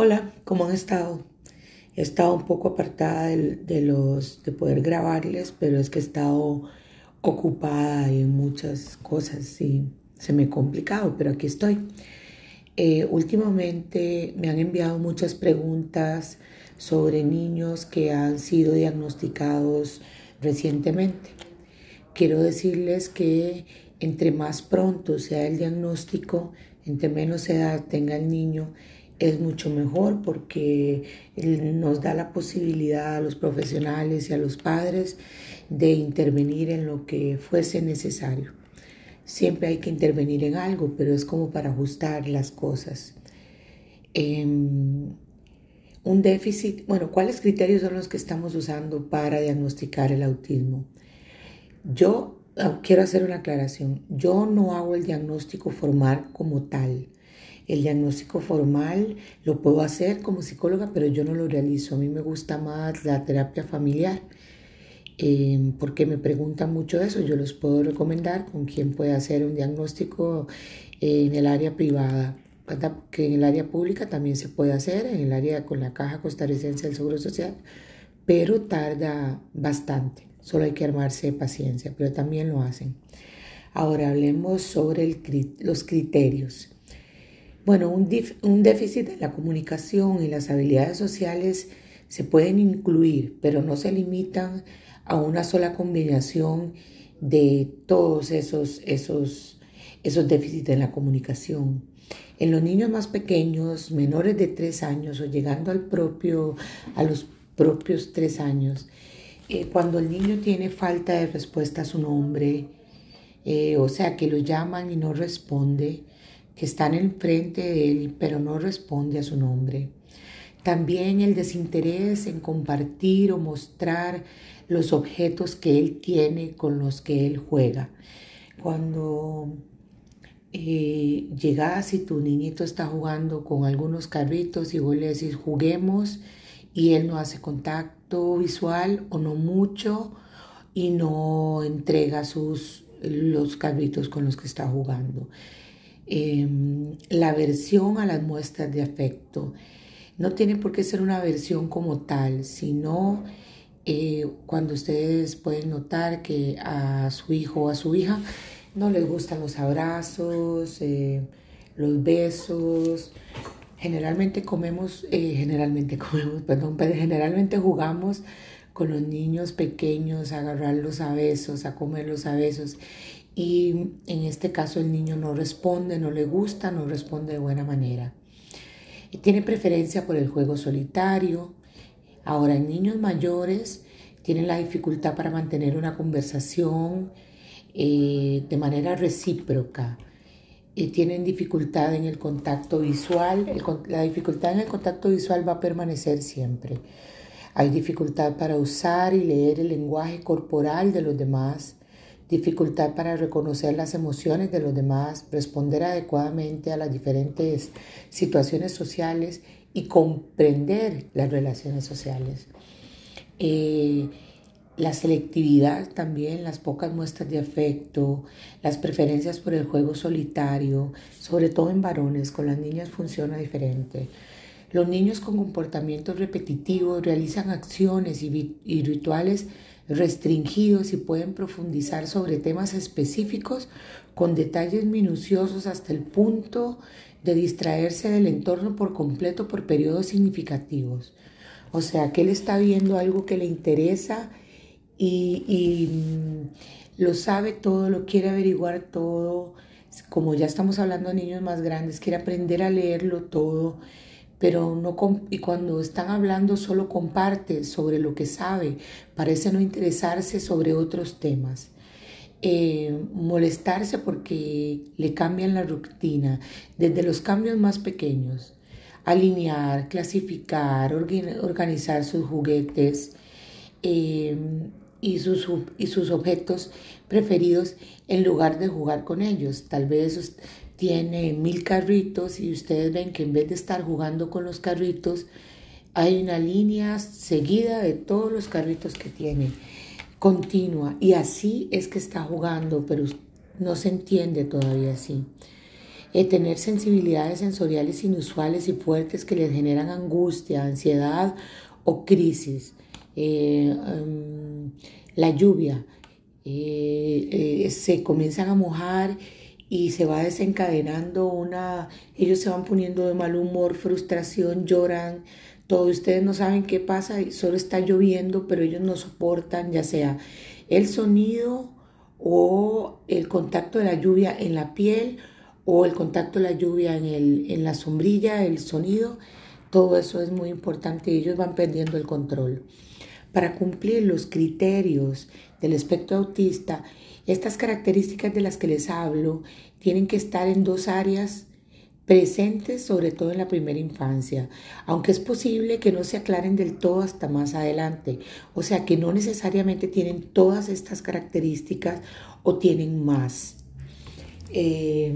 Hola, ¿cómo han estado? He estado un poco apartada de, de, los de poder grabarles, pero es que he estado ocupada en muchas cosas y se me ha complicado, pero aquí estoy. Eh, últimamente me han enviado muchas preguntas sobre niños que han sido diagnosticados recientemente. Quiero decirles que entre más pronto sea el diagnóstico, entre menos edad tenga el niño, es mucho mejor porque nos da la posibilidad a los profesionales y a los padres de intervenir en lo que fuese necesario. Siempre hay que intervenir en algo, pero es como para ajustar las cosas. Em, un déficit, bueno, ¿cuáles criterios son los que estamos usando para diagnosticar el autismo? Yo ah, quiero hacer una aclaración. Yo no hago el diagnóstico formal como tal. El diagnóstico formal lo puedo hacer como psicóloga, pero yo no lo realizo. A mí me gusta más la terapia familiar, eh, porque me preguntan mucho eso. Yo les puedo recomendar con quién puede hacer un diagnóstico en el área privada, que en el área pública también se puede hacer, en el área con la Caja Costarricense del Seguro Social, pero tarda bastante. Solo hay que armarse de paciencia, pero también lo hacen. Ahora hablemos sobre los criterios. Bueno, un, déficit en la comunicación y las habilidades sociales se pueden incluir, pero no se limitan a una sola combinación de todos esos, esos, esos déficits en la comunicación. En los niños más pequeños, menores de tres años o llegando al propio, a los propios tres años, eh, cuando el niño tiene falta de respuesta a su nombre, eh, o sea, que lo llaman y no responde, que están enfrente de él, pero no responde a su nombre. También el desinterés en compartir o mostrar los objetos que él tiene con los que él juega. Cuando eh, llegas y tu niñito está jugando con algunos carritos y vos le decís juguemos y él no hace contacto visual o no mucho y no entrega sus los carritos con los que está jugando. Em, la aversión a las muestras de afecto. No tiene por qué ser una aversión como tal, sino eh, cuando ustedes pueden notar que a su hijo o a su hija no les gustan los abrazos, eh, los besos. Generalmente comemos, eh, generalmente comemos, perdón, pero generalmente jugamos con los niños pequeños, a agarrarlos a besos, a comerlos a besos y en este caso el niño no responde, no le gusta, no responde de buena manera. tiene preferencia por el juego solitario. Ahora, en niños mayores tienen la dificultad para mantener una conversación eh, de manera recíproca. y tienen dificultad en el contacto visual. la dificultad en el contacto visual va a permanecer siempre. Hay dificultad para usar y leer el lenguaje corporal de los demás dificultad para reconocer las emociones de los demás, responder adecuadamente a las diferentes situaciones sociales y comprender las relaciones sociales. Eh, la selectividad también, las pocas muestras de afecto, las preferencias por el juego solitario, sobre todo en varones, con las niñas funciona diferente. Los niños con comportamientos repetitivos realizan acciones y rituales restringidos y pueden profundizar sobre temas específicos con detalles minuciosos hasta el punto de distraerse del entorno por completo por periodos significativos. O sea, que él está viendo algo que le interesa y, y mm, lo sabe todo, lo quiere averiguar todo. Como ya estamos hablando de niños más grandes, quiere aprender a leerlo todo pero no y cuando están hablando solo comparte sobre lo que sabe, parece no interesarse sobre otros temas. Eh, molestarse porque le cambian la rutina, desde los cambios más pequeños, alinear, clasificar, organizar sus juguetes eh, y, sus, y sus objetos preferidos en lugar de jugar con ellos. Tal vez tiene mil carritos y ustedes ven que en vez de estar jugando con los carritos, hay una línea seguida de todos los carritos que tiene, continua. Y así es que está jugando, pero no se entiende todavía así. eh, tener sensibilidades sensoriales inusuales y fuertes que les generan angustia, ansiedad o crisis. Eh, em, la lluvia, eh, se comienzan a mojar y se va desencadenando una, ellos se van poniendo de mal humor, frustración, lloran, todos ustedes no saben qué pasa, solo está lloviendo, pero ellos no soportan ya sea el sonido o el contacto de la lluvia en la piel o el contacto de la lluvia en, el, en la sombrilla, el sonido, todo eso es muy importante y ellos van perdiendo el control. Para cumplir los criterios del espectro autista, estas características de las que les hablo tienen que estar en dos áreas presentes, sobre todo en la primera infancia, aunque es posible que no se aclaren del todo hasta más adelante, o sea que no necesariamente tienen todas estas características o tienen más. Eh,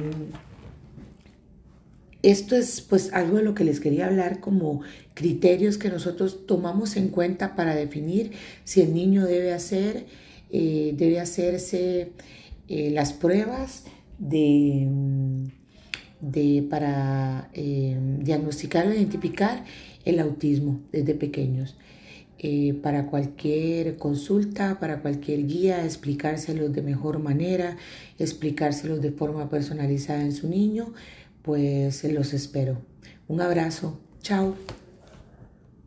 esto es pues algo de lo que les quería hablar como criterios que nosotros tomamos en cuenta para definir si el niño debe hacer eh, debe hacerse eh, las pruebas de, para eh, diagnosticar o identificar el autismo desde pequeños. para cualquier consulta, para cualquier guía, explicárselos de mejor manera, explicárselos de forma personalizada en su niño, pues los espero. Un abrazo. Chao.